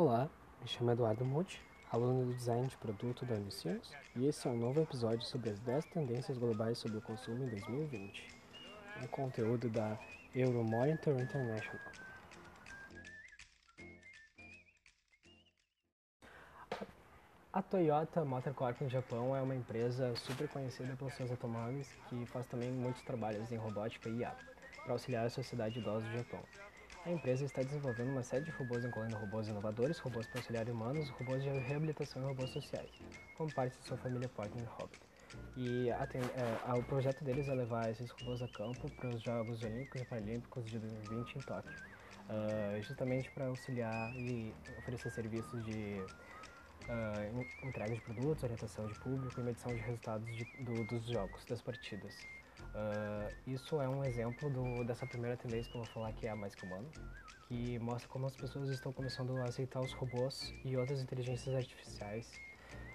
Olá, me chamo Eduardo Muti, aluno do Design de Produto da Unicinos, e esse é um novo episódio sobre as 10 tendências globais sobre o consumo em 2020, um conteúdo da Euromonitor International. A Toyota Motor Corp no Japão é uma empresa super conhecida pelos seus automóveis que faz também muitos trabalhos em robótica e IA para auxiliar a sociedade idosa do Japão. A empresa está desenvolvendo uma série de robôs incluindo robôs inovadores, robôs para auxiliar humanos, robôs de reabilitação e robôs sociais, como parte de sua família Partner Hobbit. E a, é, o projeto deles é levar esses robôs a campo para os Jogos Olímpicos e Paralímpicos de 2020 em Tóquio, uh, justamente para auxiliar e oferecer serviços de uh, entrega de produtos, orientação de público e medição de resultados de, do, dos jogos, das partidas. Uh, isso é um exemplo do, dessa primeira tendência que eu vou falar que é a mais comum, que mostra como as pessoas estão começando a aceitar os robôs e outras inteligências artificiais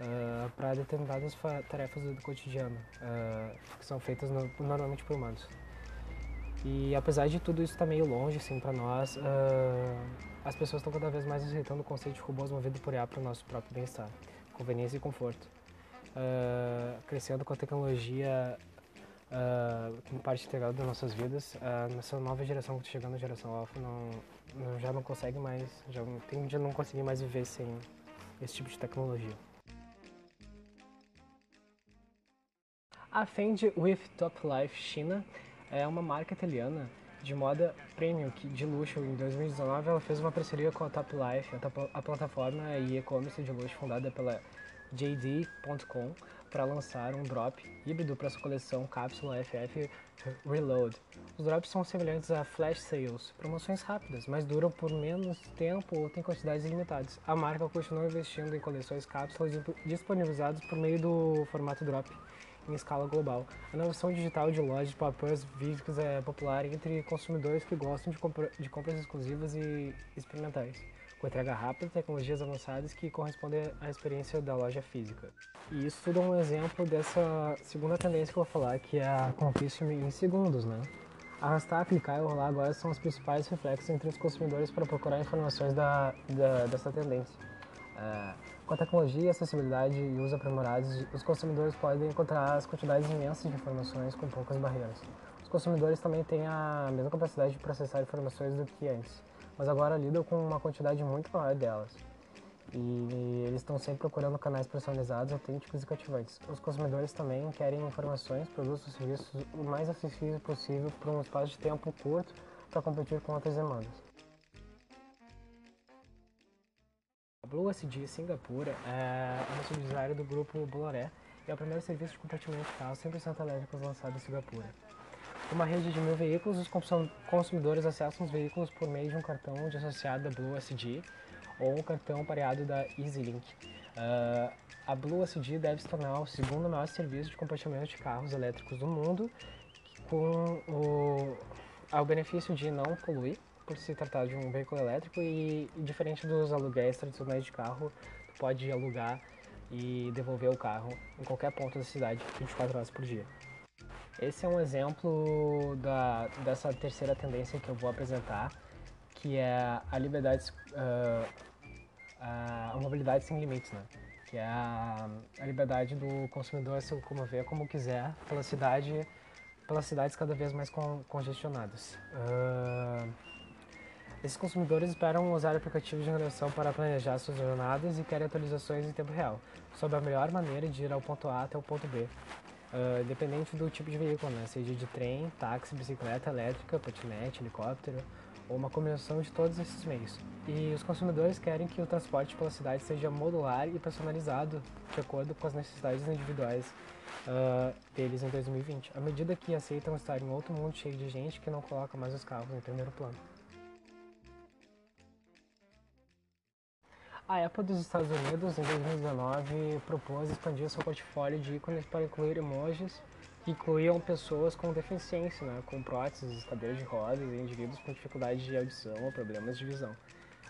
uh, para determinadas tarefas do cotidiano, uh, que são feitas no, normalmente por humanos. E apesar de tudo isso estar tá meio longe assim, para nós, as pessoas estão cada vez mais aceitando o conceito de robôs movidos por IA para o nosso próprio bem-estar, conveniência e conforto. crescendo com a tecnologia como parte integral das nossas vidas. Uh, nessa nova geração que está chegando, a geração alfa, não, não, já não consegue mais, já tem de não conseguir mais viver sem esse tipo de tecnologia. A Fendi With Top Life China é uma marca italiana de moda premium que, de luxo. Em 2019, ela fez uma parceria com a Top Life, a plataforma e e-commerce de luxo fundada pela JD.com para lançar um drop híbrido para sua coleção Cápsula FF Reload. Os drops são semelhantes a flash sales, promoções rápidas, mas duram por menos tempo ou têm quantidades limitadas. A marca continua investindo em coleções cápsulas disponibilizadas por meio do formato drop em escala global. A inovação digital de lojas de papéis físicos é popular entre consumidores que gostam de, compra de compras exclusivas e experimentais entrega rápida, tecnologias avançadas que correspondem à experiência da loja física. E isso tudo é um exemplo dessa segunda tendência que eu vou falar, que é a conquista em segundos, né? Arrastar, clicar e rolar agora são os principais reflexos entre os consumidores para procurar informações da, da dessa tendência. É, com a tecnologia, acessibilidade e uso aprimorados, os consumidores podem encontrar as quantidades imensas de informações com poucas barreiras. Os consumidores também têm a mesma capacidade de processar informações do que antes mas agora lidam com uma quantidade muito maior delas. E eles estão sempre procurando canais personalizados, autênticos e cativantes. Os consumidores também querem informações, produtos e serviços o mais acessíveis possível por um espaço de tempo curto para competir com outras demandas. A Blue SD Singapura é uma subsidiária do grupo Boloré e é o primeiro serviço de compartilhamento de carros 100% elétricos lançado em Singapura uma rede de mil veículos, os consumidores acessam os veículos por meio de um cartão de associado da Blue SD ou um cartão pareado da EasyLink. Uh, a Blue SD deve se tornar o segundo maior serviço de compartilhamento de carros elétricos do mundo, com o, o benefício de não poluir, por se tratar de um veículo elétrico e, e diferente dos aluguéis tradicionais de carro, tu pode alugar e devolver o carro em qualquer ponto da cidade 24 horas por dia. Esse é um exemplo da, dessa terceira tendência que eu vou apresentar, que é a liberdade, uh, a mobilidade sem limites, né? Que é a, a liberdade do consumidor se locomover como quiser pela cidade, pelas cidades cada vez mais con, congestionadas. Uh, esses consumidores esperam usar aplicativos de navegação para planejar suas jornadas e querem atualizações em tempo real sobre a melhor maneira de ir ao ponto A até o ponto B, Uh, dependente do tipo de veículo, né? seja de trem, táxi, bicicleta elétrica, patinete, helicóptero, ou uma combinação de todos esses meios. E os consumidores querem que o transporte pela cidade seja modular e personalizado de acordo com as necessidades individuais uh, deles em 2020, à medida que aceitam estar em outro mundo cheio de gente que não coloca mais os carros em primeiro plano. A Apple dos Estados Unidos, em 2019, propôs expandir seu portfólio de ícones para incluir emojis que incluíam pessoas com deficiência, né, com próteses, cadeiras de rodas e indivíduos com dificuldade de audição ou problemas de visão.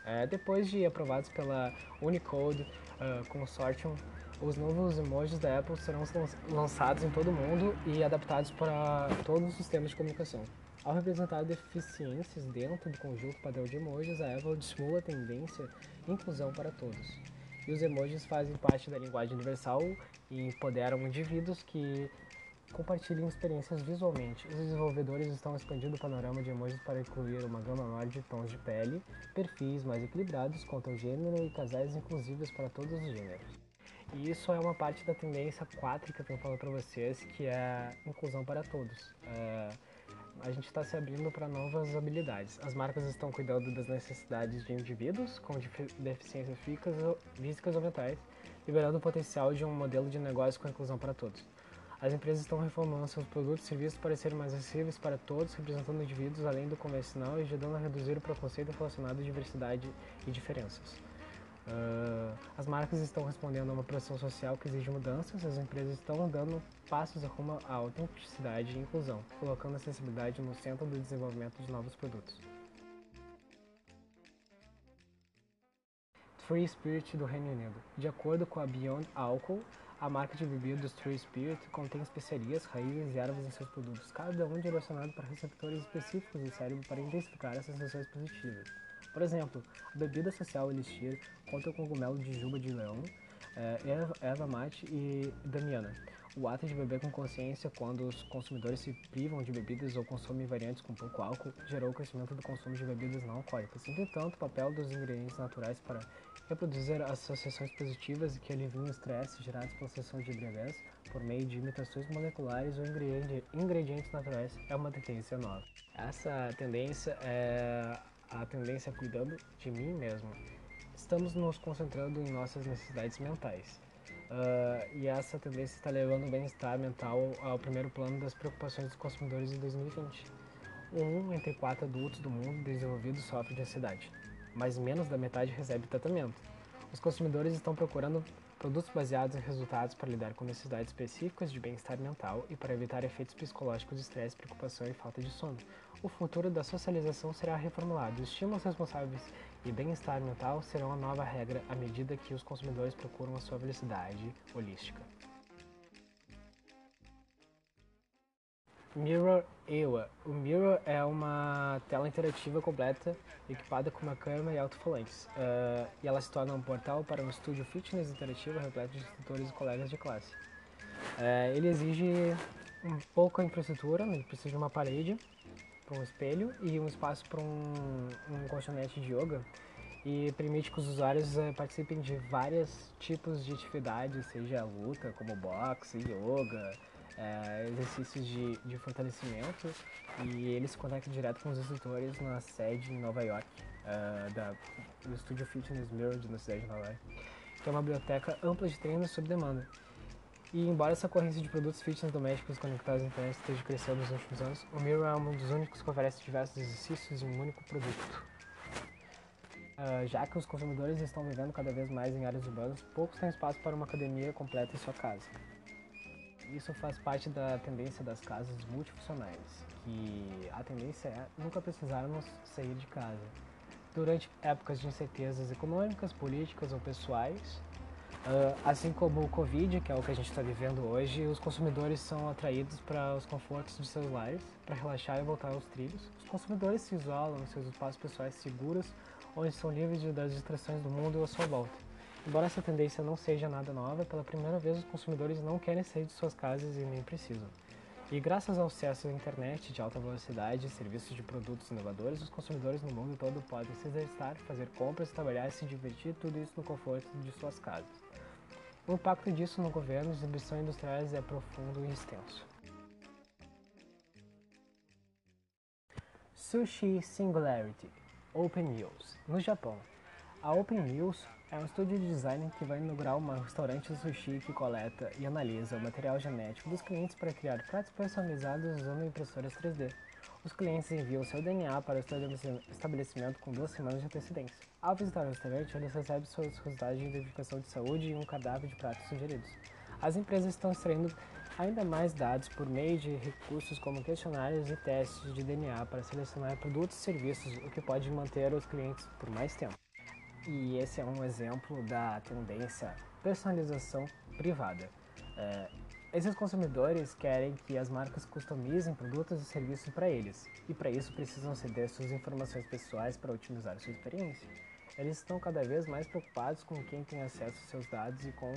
É, depois de aprovados pela Unicode uh, Consortium, os novos emojis da Apple serão lançados em todo o mundo e adaptados para todos os sistemas de comunicação. Ao representar deficiências dentro do conjunto padrão de emojis, a Apple estimula a tendência inclusão para todos. E os emojis fazem parte da linguagem universal e empoderam indivíduos que compartilhem experiências visualmente. Os desenvolvedores estão expandindo o panorama de emojis para incluir uma gama maior de tons de pele, perfis mais equilibrados quanto ao gênero e casais inclusivos para todos os gêneros. E isso é uma parte da tendência 4 que eu tenho falado para vocês, que é inclusão para todos. É, a gente está se abrindo para novas habilidades. As marcas estão cuidando das necessidades de indivíduos com deficiências físicas ou mentais, liberando o potencial de um modelo de negócio com inclusão para todos. As empresas estão reformulando seus produtos e serviços para serem mais acessíveis para todos, representando indivíduos além do convencional e ajudando a reduzir o preconceito relacionado à diversidade e diferenças. Uh, as marcas estão respondendo a uma pressão social que exige mudanças, as empresas estão dando passos rumo à autenticidade e inclusão, colocando a acessibilidade no centro do desenvolvimento de novos produtos. Free Spirit do Reino Unido. De acordo com a Beyond Alcohol, a marca de bebidas Free Spirit contém especiarias, raízes e ervas em seus produtos, cada um direcionado para receptores específicos do cérebro para intensificar as sensações positivas. Por exemplo, a bebida social Elixir conta com cogumelo de juba de leão, é, erva mate e damiana. O ato de beber com consciência, quando os consumidores se privam de bebidas ou consomem variantes com pouco álcool, gerou o crescimento do consumo de bebidas não alcoólicas. Entretanto, o papel dos ingredientes naturais para reproduzir associações positivas que aliviam o estresse gerados pela sessão de embriaguez por meio de imitações moleculares ou ingredientes naturais é uma tendência nova. Essa tendência é a tendência cuidando de mim mesmo. Estamos nos concentrando em nossas necessidades mentais. Uh, e essa tendência está levando o bem-estar mental ao primeiro plano das preocupações dos consumidores em 2020. Um entre quatro adultos do mundo desenvolvido sofre de ansiedade, mas menos da metade recebe tratamento. Os consumidores estão procurando produtos baseados em resultados para lidar com necessidades específicas de bem-estar mental e para evitar efeitos psicológicos de estresse, preocupação e falta de sono. O futuro da socialização será reformulado. Os estímulos responsáveis e bem-estar mental serão a nova regra à medida que os consumidores procuram a sua felicidade holística. Mirror EWA. O Mirror é uma tela interativa completa equipada com uma câmera e alto-falantes, uh, e ela se torna um portal para um estúdio fitness interativo repleto de instrutores e colegas de classe. Uh, ele exige um pouco a infraestrutura, ele precisa de uma parede para um espelho e um espaço para um, um colchonete de yoga e permite que os usuários uh, participem de vários tipos de atividades, seja luta, como boxe, yoga, é, exercícios de, de fortalecimento e ele se conecta direto com os instrutores na sede em Nova York, uh, da, do estúdio Fitness Mirror na cidade de Nova York, que é uma biblioteca ampla de treinos sob demanda. E embora essa corrente de produtos fitness domésticos conectados à internet esteja crescendo nos últimos anos, o Mirror é um dos únicos que oferece diversos exercícios em um único produto. Uh, já que os consumidores estão vivendo cada vez mais em áreas urbanas, poucos têm espaço para uma academia completa em sua casa. Isso faz parte da tendência das casas multifuncionais, que a tendência é nunca precisarmos sair de casa. Durante épocas de incertezas econômicas, políticas ou pessoais, Uh, assim como o Covid, que é o que a gente está vivendo hoje, os consumidores são atraídos para os confortos de seus lares, para relaxar e voltar aos trilhos. Os consumidores se isolam em seus espaços pessoais seguros, onde são livres das distrações do mundo à sua volta. Embora essa tendência não seja nada nova, pela primeira vez os consumidores não querem sair de suas casas e nem precisam. E graças ao acesso à internet de alta velocidade e serviços de produtos inovadores, os consumidores no mundo todo podem se exercitar, fazer compras, trabalhar e se divertir, tudo isso no conforto de suas casas. O impacto disso no governo e distribuição industriais é profundo e extenso. Sushi Singularity Open News No Japão, a Open News é um estúdio de design que vai inaugurar um restaurante sushi que coleta e analisa o material genético dos clientes para criar pratos personalizados usando impressoras 3D. Os clientes enviam seu DNA para o estabelecimento com duas semanas de antecedência. Ao visitar o restaurante, eles recebem seus resultados de identificação de saúde e um cardápio de pratos sugeridos. As empresas estão extraindo ainda mais dados por meio de recursos como questionários e testes de DNA para selecionar produtos e serviços, o que pode manter os clientes por mais tempo. E esse é um exemplo da tendência personalização privada. É, Esses consumidores querem que as marcas customizem produtos e serviços para eles, e para isso precisam ceder suas informações pessoais para otimizar sua experiência. Eles estão cada vez mais preocupados com quem tem acesso aos seus dados e com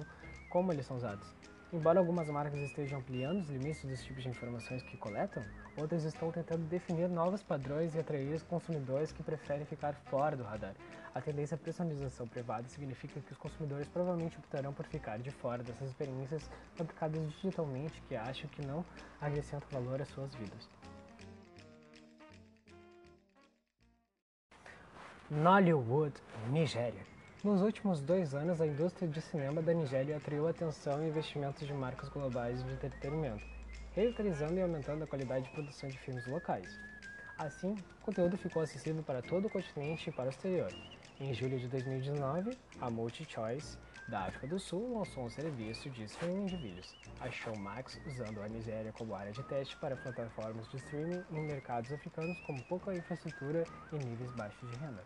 como eles são usados. Embora algumas marcas estejam ampliando os limites dos tipos de informações que coletam, outras estão tentando definir novos padrões e atrair os consumidores que preferem ficar fora do radar. A tendência à personalização privada significa que os consumidores provavelmente optarão por ficar de fora dessas experiências fabricadas digitalmente que acham que não acrescentam valor às suas vidas. Nollywood, Nigéria. Nos últimos dois anos, a indústria de cinema da Nigéria atraiu atenção e investimentos de marcas globais de entretenimento, revitalizando e aumentando a qualidade de produção de filmes locais. Assim, o conteúdo ficou acessível para todo o continente e para o exterior. Em julho de 2019, a MultiChoice da África do Sul lançou um serviço de streaming de vídeos, a Showmax, usando a Nigéria como área de teste para plataformas de streaming em mercados africanos com pouca infraestrutura e níveis baixos de renda.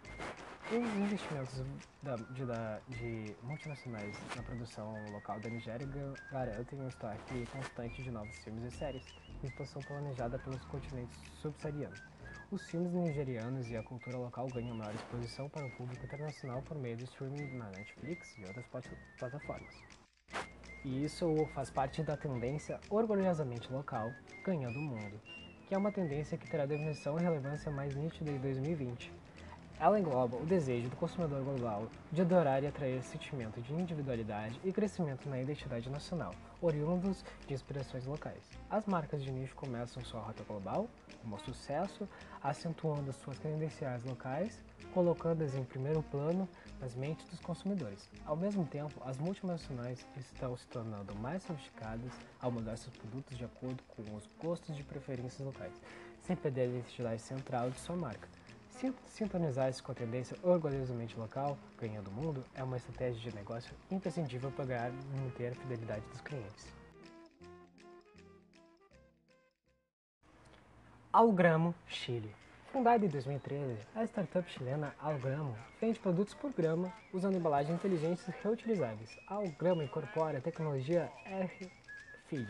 Os investimentos da, de, da, de, multinacionais na produção local da Nigéria garantem um estoque constante de novos filmes e séries, expansão planejada pelos continentes subsaarianos. Os filmes nigerianos e a cultura local ganham maior exposição para o público internacional por meio do streaming na Netflix e outras plataformas. E isso faz parte da tendência orgulhosamente local, ganhando o mundo, que é uma tendência que terá definição e relevância mais nítida em 2020 ela engloba o desejo do consumidor global de adorar e atrair sentimento de individualidade e crescimento na identidade nacional, oriundos de inspirações locais. As marcas de nicho começam sua rota global, como sucesso, acentuando suas credenciais locais, colocando-as em primeiro plano nas mentes dos consumidores. Ao mesmo tempo, as multinacionais estão se tornando mais sofisticadas ao mudar seus produtos de acordo com os gostos de preferências locais, sem perder a identidade central de sua marca. Sintonizar-se com a tendência orgulhosamente local, ganhando o mundo, é uma estratégia de negócio imprescindível para ganhar e manter a fidelidade dos clientes. Algramo, Chile. Fundada em 2013, a startup chilena Algramo vende produtos por grama usando embalagens inteligentes reutilizáveis. A Algramo incorpora a tecnologia RFID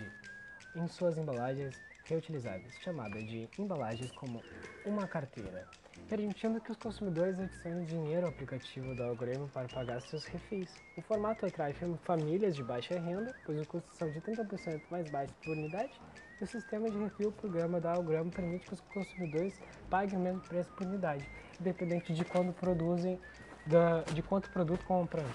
em suas embalagens reutilizáveis, chamada de embalagens como uma carteira, permitindo que os consumidores adicionem dinheiro ao aplicativo da Algoritmo para pagar seus refis. O formato atrai famílias de baixa renda, pois os custos são de 30% mais baixos por unidade, e o sistema de refil programa da Algramo permite que os consumidores paguem o mesmo preço por unidade, independente de quando produzem, de quanto produto compram.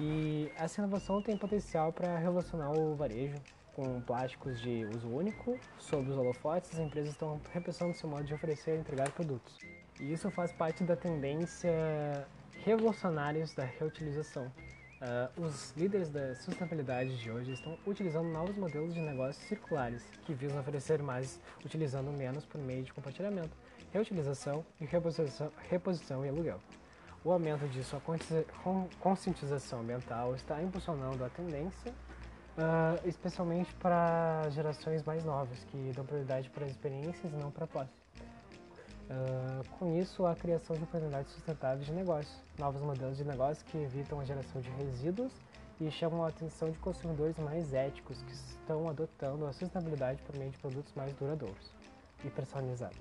E essa inovação tem potencial para revolucionar o varejo, com plásticos de uso único, sob os holofotes, as empresas estão repensando seu modo de oferecer e entregar produtos. E isso faz parte da tendência revolucionária da reutilização. Uh, os líderes da sustentabilidade de hoje estão utilizando novos modelos de negócios circulares, que visam oferecer mais utilizando menos por meio de compartilhamento, reutilização e reposição, reposição e aluguel. O aumento de sua conscientização ambiental está impulsionando a tendência Uh, especialmente para gerações mais novas, que dão prioridade para experiências e não para posse. Uh, com isso, a criação de oportunidades sustentáveis de negócio, novos modelos de negócio que evitam a geração de resíduos e chamam a atenção de consumidores mais éticos que estão adotando a sustentabilidade por meio de produtos mais duradouros e personalizados.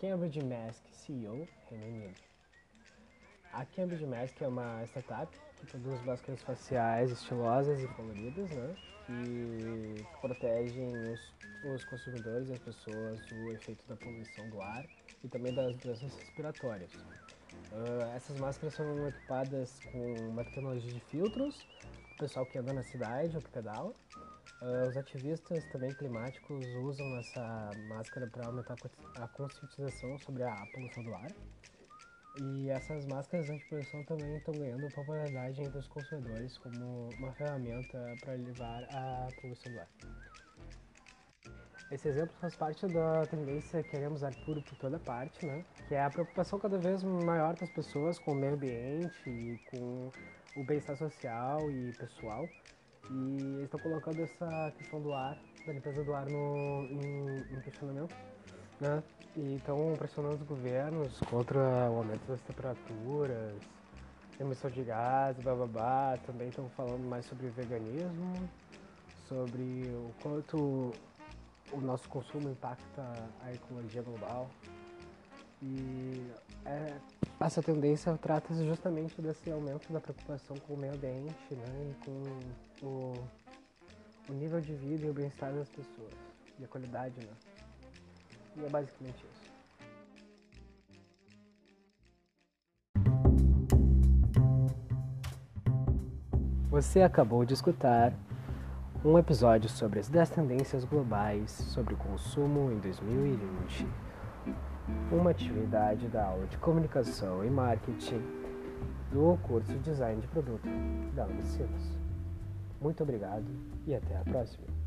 Cambridge Mask CEO, Reino Unido. A Cambridge Mask é uma startup produz máscaras faciais estilosas e coloridas, né? Que protegem os, os consumidores e as pessoas do efeito da poluição do ar e também das doenças respiratórias. Uh, essas máscaras são equipadas com uma tecnologia de filtros, o pessoal que anda na cidade ou que pedala. Uh, os ativistas também climáticos usam essa máscara para aumentar a conscientização sobre a poluição do ar. E essas máscaras anti-poluição também estão ganhando popularidade entre os consumidores como uma ferramenta para levar a poluição do ar. Esse exemplo faz parte da tendência queremos ar puro por toda parte, né? Que é a preocupação cada vez maior das pessoas com o meio ambiente e com o bem-estar social e pessoal. E eles estão colocando essa questão do ar, da limpeza do ar no, em, em questionamento né? E estão pressionando os governos contra o aumento das temperaturas emissão de gás, bababá. Também estão falando mais sobre veganismo, sobre o quanto o nosso consumo impacta a ecologia global. E é, essa tendência trata-se justamente desse aumento da preocupação com o meio ambiente né, e com o, o nível de vida e o bem-estar das pessoas e a qualidade. Né? E é basicamente isso. Você acabou de escutar um episódio sobre as 10 tendências globais sobre o consumo em 2020. Uma atividade da aula de comunicação e marketing do curso de design de produto da Unicinos. Muito obrigado e até a próxima.